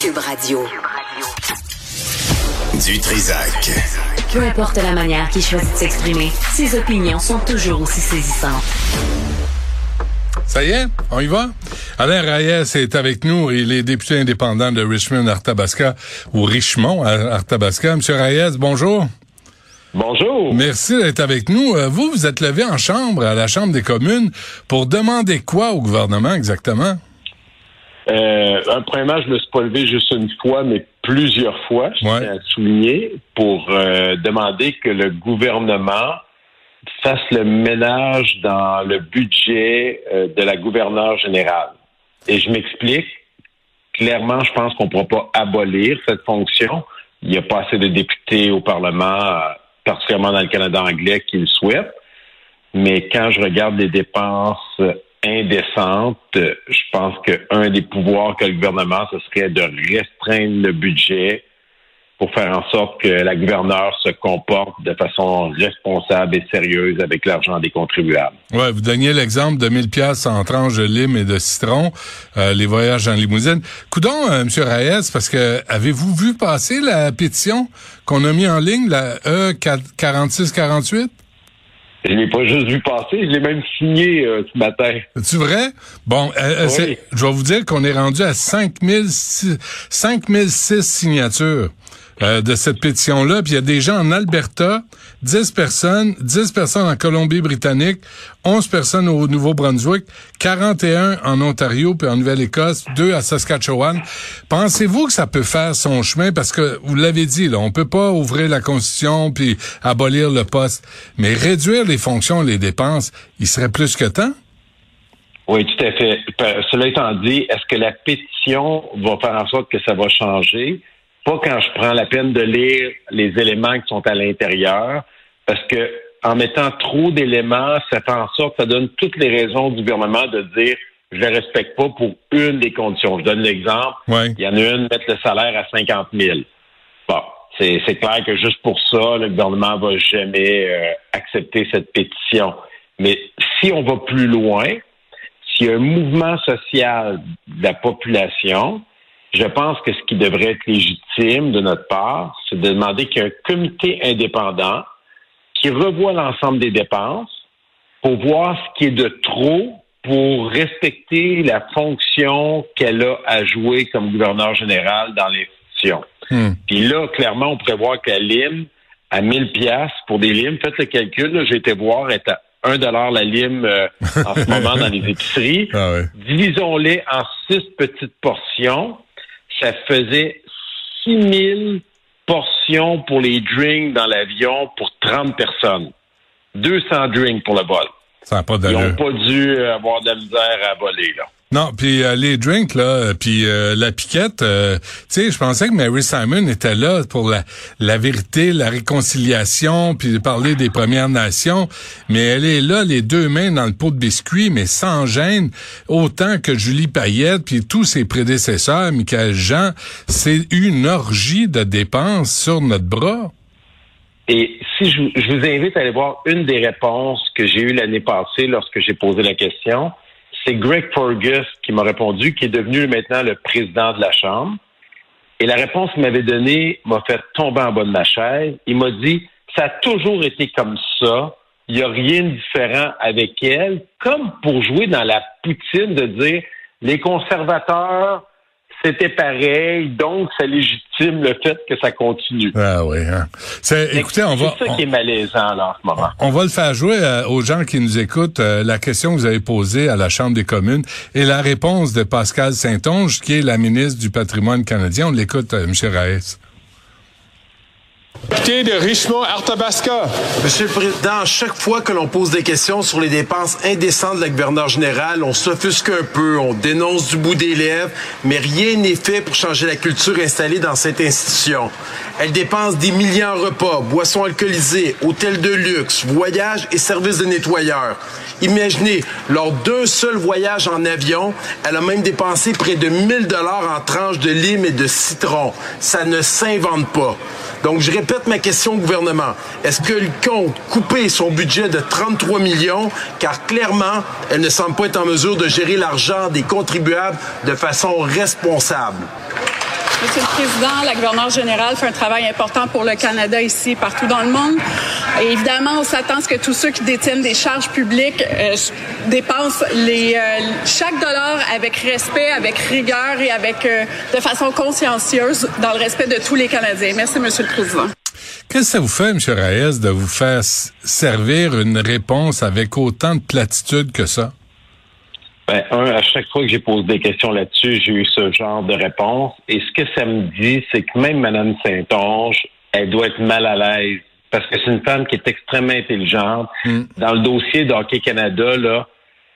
Cube Radio. Du Trisac. Peu importe la manière qu'il choisit de s'exprimer, ses opinions sont toujours aussi saisissantes. Ça y est, on y va? Alain Reyes est avec nous. Il est député indépendant de Richmond, Arthabasca, ou Richmond, Arthabasca. Monsieur Reyes, bonjour. Bonjour. Merci d'être avec nous. Euh, vous, vous êtes levé en chambre, à la Chambre des communes, pour demander quoi au gouvernement exactement? Euh, premièrement, je me suis pas levé juste une fois, mais plusieurs fois, je tiens à souligner, pour euh, demander que le gouvernement fasse le ménage dans le budget euh, de la gouverneure générale. Et je m'explique. Clairement, je pense qu'on ne pourra pas abolir cette fonction. Il n'y a pas assez de députés au Parlement, particulièrement dans le Canada anglais, qui le souhaitent. Mais quand je regarde les dépenses indécente. Je pense qu'un des pouvoirs que le gouvernement, ce serait de restreindre le budget pour faire en sorte que la gouverneure se comporte de façon responsable et sérieuse avec l'argent des contribuables. Ouais, vous donniez l'exemple de 1000 pièces en tranches de lime et de citron, euh, les voyages en limousine. Coudon, euh, M. Reyes, parce que avez-vous vu passer la pétition qu'on a mis en ligne, la E4648? Je l'ai pas juste vu passer, je l'ai même signé euh, ce matin. C'est vrai? Bon, euh, euh, je vais vous dire qu'on est rendu à 5006 signatures. Euh, de cette pétition-là. Puis il y a des gens en Alberta, 10 personnes, 10 personnes en Colombie-Britannique, 11 personnes au Nouveau-Brunswick, 41 en Ontario puis en Nouvelle-Écosse, 2 à Saskatchewan. Pensez-vous que ça peut faire son chemin? Parce que vous l'avez dit, là, on peut pas ouvrir la Constitution puis abolir le poste. Mais réduire les fonctions, les dépenses, il serait plus que temps? Oui, tout à fait. Cela étant dit, est-ce que la pétition va faire en sorte que ça va changer? Pas quand je prends la peine de lire les éléments qui sont à l'intérieur, parce que en mettant trop d'éléments, ça fait en sorte, ça donne toutes les raisons du gouvernement de dire je ne respecte pas pour une des conditions. Je donne l'exemple. Il y en a une, mettre le salaire à 50 000. Bon, c'est, clair que juste pour ça, le gouvernement va jamais euh, accepter cette pétition. Mais si on va plus loin, s'il y a un mouvement social de la population je pense que ce qui devrait être légitime de notre part, c'est de demander qu'il y ait un comité indépendant qui revoie l'ensemble des dépenses pour voir ce qui est de trop pour respecter la fonction qu'elle a à jouer comme gouverneur général dans l'institution. Hmm. Puis là, clairement, on prévoit que la lime à 1000 pièces pour des limes, faites le calcul, j'ai été voir, est à 1 dollar la lime euh, en ce moment dans les épiceries. Ah Divisons-les en six petites portions ça faisait 6000 portions pour les drinks dans l'avion pour 30 personnes. 200 drinks pour le vol. Ça pas Ils n'ont pas dû avoir de la misère à voler, là. Non, puis euh, les drinks là, euh, puis euh, la piquette, tu sais, je pensais que Mary Simon était là pour la, la vérité, la réconciliation, puis parler des Premières Nations, mais elle est là les deux mains dans le pot de biscuits, mais sans gêne, autant que Julie Payette puis tous ses prédécesseurs, Michael Jean, c'est une orgie de dépenses sur notre bras. Et si je, je vous invite à aller voir une des réponses que j'ai eues l'année passée lorsque j'ai posé la question, c'est Greg Fergus qui m'a répondu, qui est devenu maintenant le président de la Chambre. Et la réponse qu'il m'avait donnée m'a fait tomber en bas de ma chaise. Il m'a dit, ça a toujours été comme ça. Il n'y a rien de différent avec elle. Comme pour jouer dans la poutine de dire, les conservateurs c'était pareil, donc ça légitime le fait que ça continue. Ah oui. Hein. C'est, écoutez, on va. C'est ça qui est malaisant là, en ce moment. On va le faire jouer euh, aux gens qui nous écoutent. Euh, la question que vous avez posée à la Chambre des communes et la réponse de Pascal Saint-Onge, qui est la ministre du Patrimoine canadien. On l'écoute, euh, M. Raes. Monsieur le Président, chaque fois que l'on pose des questions sur les dépenses indécentes de la gouverneure générale, on s'offusque un peu, on dénonce du bout des lèvres, mais rien n'est fait pour changer la culture installée dans cette institution. Elle dépense des millions en repas, boissons alcoolisées, hôtels de luxe, voyages et services de nettoyeurs. Imaginez, lors d'un seul voyage en avion, elle a même dépensé près de 1000 dollars en tranches de lime et de citron. Ça ne s'invente pas. Donc, je répète ma question au gouvernement. Est-ce qu'elle compte couper son budget de 33 millions, car clairement, elle ne semble pas être en mesure de gérer l'argent des contribuables de façon responsable? Monsieur le Président, la gouverneure générale fait un travail important pour le Canada ici partout dans le monde. Et évidemment, on s'attend à ce que tous ceux qui détiennent des charges publiques euh, dépensent les, euh, chaque dollar avec respect, avec rigueur et avec euh, de façon consciencieuse dans le respect de tous les Canadiens. Merci, Monsieur le Président. Qu'est-ce que ça vous fait, M. Reyes, de vous faire servir une réponse avec autant de platitude que ça? Ben, un, à chaque fois que j'ai posé des questions là-dessus, j'ai eu ce genre de réponse. Et ce que ça me dit, c'est que même Mme Saint-Onge, elle doit être mal à l'aise. Parce que c'est une femme qui est extrêmement intelligente. Mm. Dans le dossier d'Hockey Canada, là,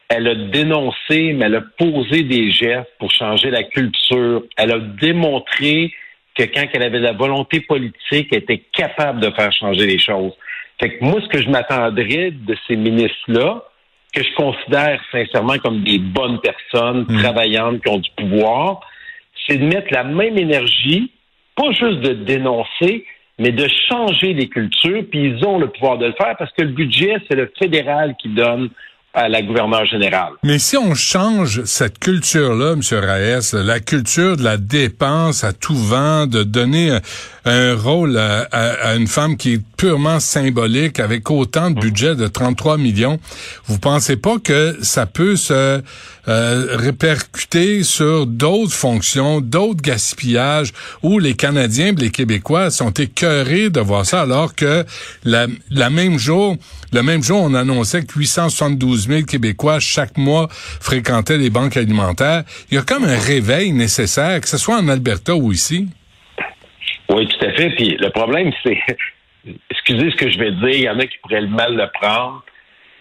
elle a dénoncé, mais elle a posé des gestes pour changer la culture. Elle a démontré que quand elle avait la volonté politique, elle était capable de faire changer les choses. Fait que moi, ce que je m'attendrais de ces ministres-là, que je considère sincèrement comme des bonnes personnes, hmm. travaillantes, qui ont du pouvoir, c'est de mettre la même énergie, pas juste de dénoncer, mais de changer les cultures, puis ils ont le pouvoir de le faire parce que le budget, c'est le fédéral qui donne à la gouverneure générale. Mais si on change cette culture-là, M. Raes, la culture de la dépense à tout vent, de donner un rôle à, une femme qui est purement symbolique avec autant de budget de 33 millions, vous pensez pas que ça peut se euh, répercuter sur d'autres fonctions, d'autres gaspillages où les Canadiens et les Québécois sont écœurés de voir ça alors que la, la même jour, le même jour, on annonçait que 872 000 Québécois chaque mois fréquentaient les banques alimentaires. Il y a comme un réveil nécessaire, que ce soit en Alberta ou ici. Oui, tout à fait. Puis le problème, c'est, excusez ce que je vais dire, il y en a qui pourraient le mal le prendre,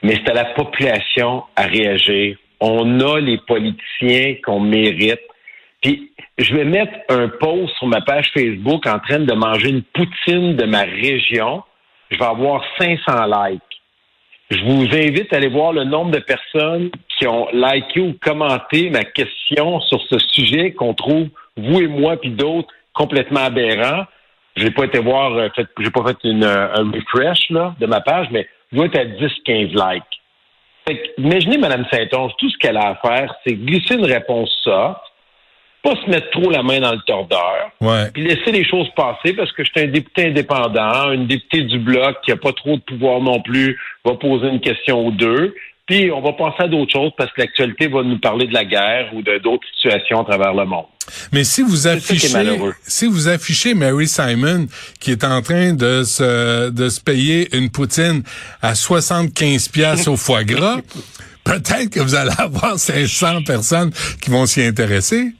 mais c'est à la population à réagir. On a les politiciens qu'on mérite. Puis je vais mettre un post sur ma page Facebook en train de manger une poutine de ma région. Je vais avoir 500 likes. Je vous invite à aller voir le nombre de personnes qui ont liké ou commenté ma question sur ce sujet qu'on trouve, vous et moi, puis d'autres, complètement aberrant. J'ai pas été voir, euh, j'ai pas fait une, euh, un refresh là, de ma page, mais je dois être à 10-15 likes. imaginez Mme Saint-Onge, tout ce qu'elle a à faire, c'est glisser une réponse soft, pas se mettre trop la main dans le tordeur, puis laisser les choses passer parce que je suis un député indépendant, une députée du bloc qui a pas trop de pouvoir non plus, va poser une question ou deux, puis on va penser à d'autres choses parce que l'actualité va nous parler de la guerre ou de d'autres situations à travers le monde. Mais si vous affichez, si vous affichez Mary Simon qui est en train de se de se payer une poutine à 75 pièces au foie gras, peut-être que vous allez avoir 500 personnes qui vont s'y intéresser.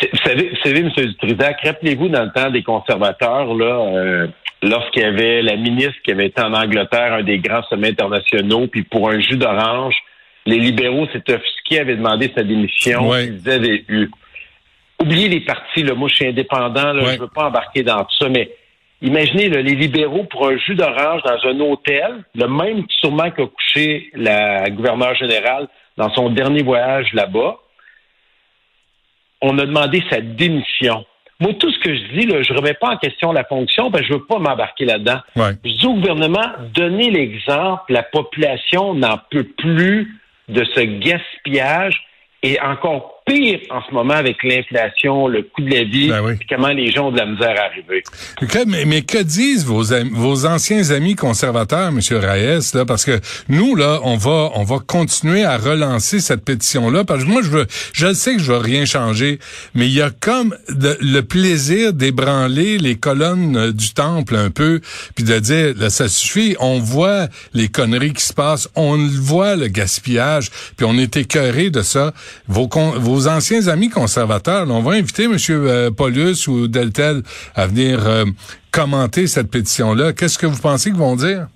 Vous savez, vous savez, M. Dutrisac, rappelez-vous dans le temps des conservateurs, là, euh, lorsqu'il y avait la ministre qui avait été en Angleterre, un des grands sommets internationaux, puis pour un jus d'orange, les libéraux s'étaient offusqués, avaient demandé sa démission. Ils disaient, oubliez les partis, là, moi je suis indépendant, là, je veux pas embarquer dans tout ça, mais imaginez les libéraux pour un jus d'orange dans un hôtel, le même sûrement qu'a couché la gouverneure générale dans son dernier voyage là-bas. On a demandé sa démission. Moi, tout ce que je dis, là, je ne remets pas en question la fonction, parce que je veux pas m'embarquer là-dedans. Je dis au gouvernement, donnez l'exemple, la population n'en peut plus de ce gaspillage et encore pire en ce moment avec l'inflation, le coût de la vie, ben comment les gens ont de la misère à arriver. mais, que disent vos, vos anciens amis conservateurs, M. Reyes, là, parce que nous, là, on va, on va continuer à relancer cette pétition-là, parce que moi, je veux, je sais que je veux rien changer, mais il y a comme le plaisir d'ébranler les colonnes euh, du temple un peu, puis de dire, là, ça suffit, on voit les conneries qui se passent, on voit le gaspillage, puis on est écœuré de ça. Vos, vos vos anciens amis conservateurs. on va inviter M. Euh, Paulus ou Deltel à venir euh, commenter cette pétition-là. Qu'est-ce que vous pensez qu'ils vont dire?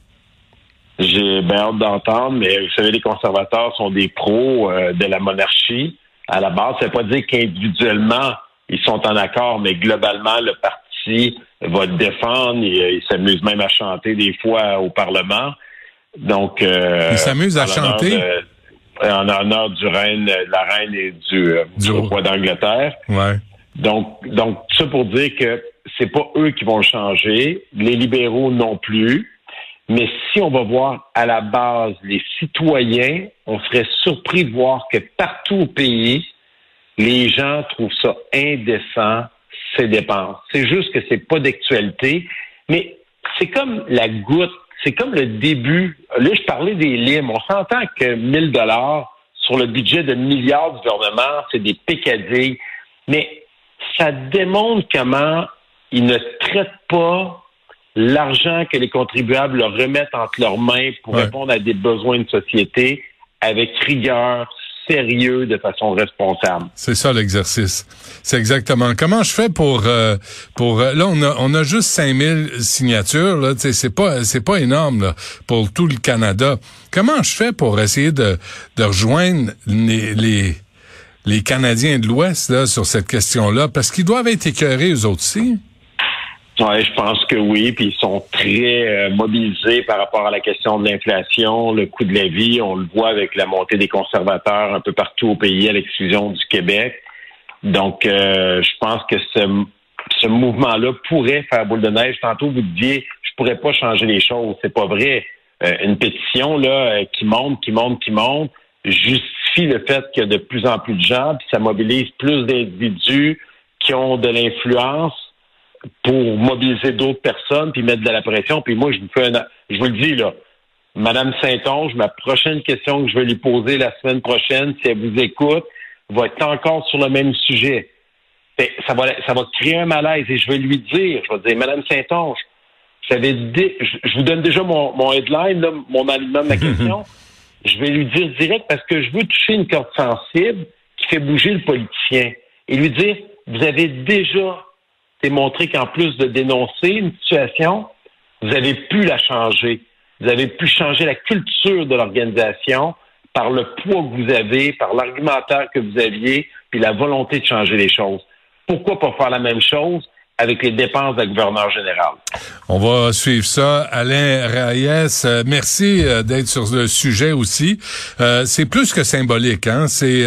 J'ai bien hâte d'entendre, mais vous savez, les conservateurs sont des pros euh, de la monarchie. À la base, ça ne veut pas dire qu'individuellement, ils sont en accord, mais globalement, le parti va défendre. Il, s'amuse même à chanter des fois au Parlement. Donc, il s'amuse à chanter? En honneur du reine, la reine et du, euh, roi d'Angleterre. Ouais. Donc, donc, ça pour dire que c'est pas eux qui vont changer, les libéraux non plus. Mais si on va voir à la base les citoyens, on serait surpris de voir que partout au pays, les gens trouvent ça indécent, ses dépenses. C'est juste que c'est pas d'actualité, mais c'est comme la goutte, c'est comme le début. Là, je parlais des limes. On s'entend que 1000 dollars sur le budget de milliards du gouvernement, c'est des pécadilles, mais ça démontre comment ils ne traitent pas l'argent que les contribuables leur remettent entre leurs mains pour répondre à des besoins de société avec rigueur, sérieux, de façon responsable. C'est ça l'exercice. C'est exactement. Comment je fais pour euh, pour euh, là on a on a juste 5000 signatures là, c'est pas c'est pas énorme pour tout le Canada. Comment je fais pour essayer de de rejoindre les, les les Canadiens de l'Ouest là sur cette question-là? Parce qu'ils doivent être écœurés eux autres aussi. Ouais, je pense que oui, puis ils sont très euh, mobilisés par rapport à la question de l'inflation, le coût de la vie. On le voit avec la montée des conservateurs un peu partout au pays, à l'exclusion du Québec. Donc, euh, je pense que ce, ce mouvement-là pourrait faire boule de neige. Tantôt, vous disiez, je pourrais pas changer les choses. C'est pas vrai. Euh, une pétition là qui monte, qui monte, qui monte, justifie le fait qu'il y a de plus en plus de gens, puis ça mobilise plus d'individus qui ont de l'influence pour mobiliser d'autres personnes puis mettre de la pression. Puis moi, je vous fais un, je vous le dis là, Madame Saint-Onge, ma prochaine question que je vais lui poser la semaine prochaine, si elle vous écoute, va être encore sur le même sujet. Ça va, ça va créer un malaise et je vais lui dire, je vais dire, Madame Saint-Onge, je, vous donne déjà mon, mon headline, mon aliment de la question. je vais lui dire direct parce que je veux toucher une corde sensible qui fait bouger le politicien et lui dire, vous avez déjà démontré qu'en plus de dénoncer une situation, vous avez pu la changer. Vous avez pu changer la culture de l'organisation par le poids que vous avez, par l'argumentaire que vous aviez, puis la volonté de changer les choses. Pourquoi pas faire la même chose? Avec les dépenses d'un gouverneur général. On va suivre ça. Alain Reyes, euh, merci euh, d'être sur le sujet aussi. Euh, c'est plus que symbolique, hein. C'est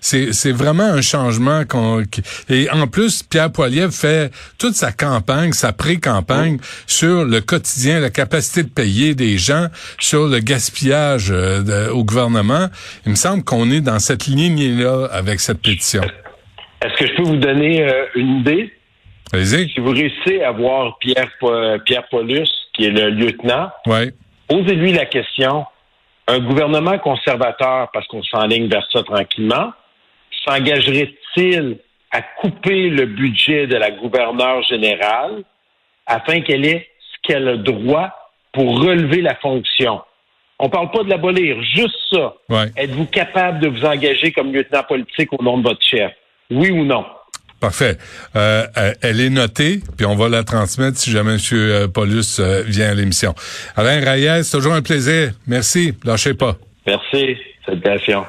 c'est vraiment un changement qu'on et en plus Pierre Poilievre fait toute sa campagne, sa pré-campagne sur le quotidien, la capacité de payer des gens, sur le gaspillage au gouvernement. Il me semble qu'on est dans cette ligne là avec cette pétition. Est-ce que je peux vous donner une idée? Si vous réussissez à voir Pierre, Pierre Paulus, qui est le lieutenant, ouais. posez-lui la question. Un gouvernement conservateur, parce qu'on s'enligne vers ça tranquillement, s'engagerait-il à couper le budget de la gouverneure générale afin qu'elle ait ce qu'elle a droit pour relever la fonction? On ne parle pas de l'abolir, juste ça. Êtes-vous capable de vous engager comme lieutenant politique au nom de votre chef? Oui ou non? Parfait. Euh, euh, elle est notée, puis on va la transmettre si jamais M. Euh, Paulus vient à l'émission. Alain Reyes, toujours un plaisir. Merci. Lâchez pas. Merci. Salutations.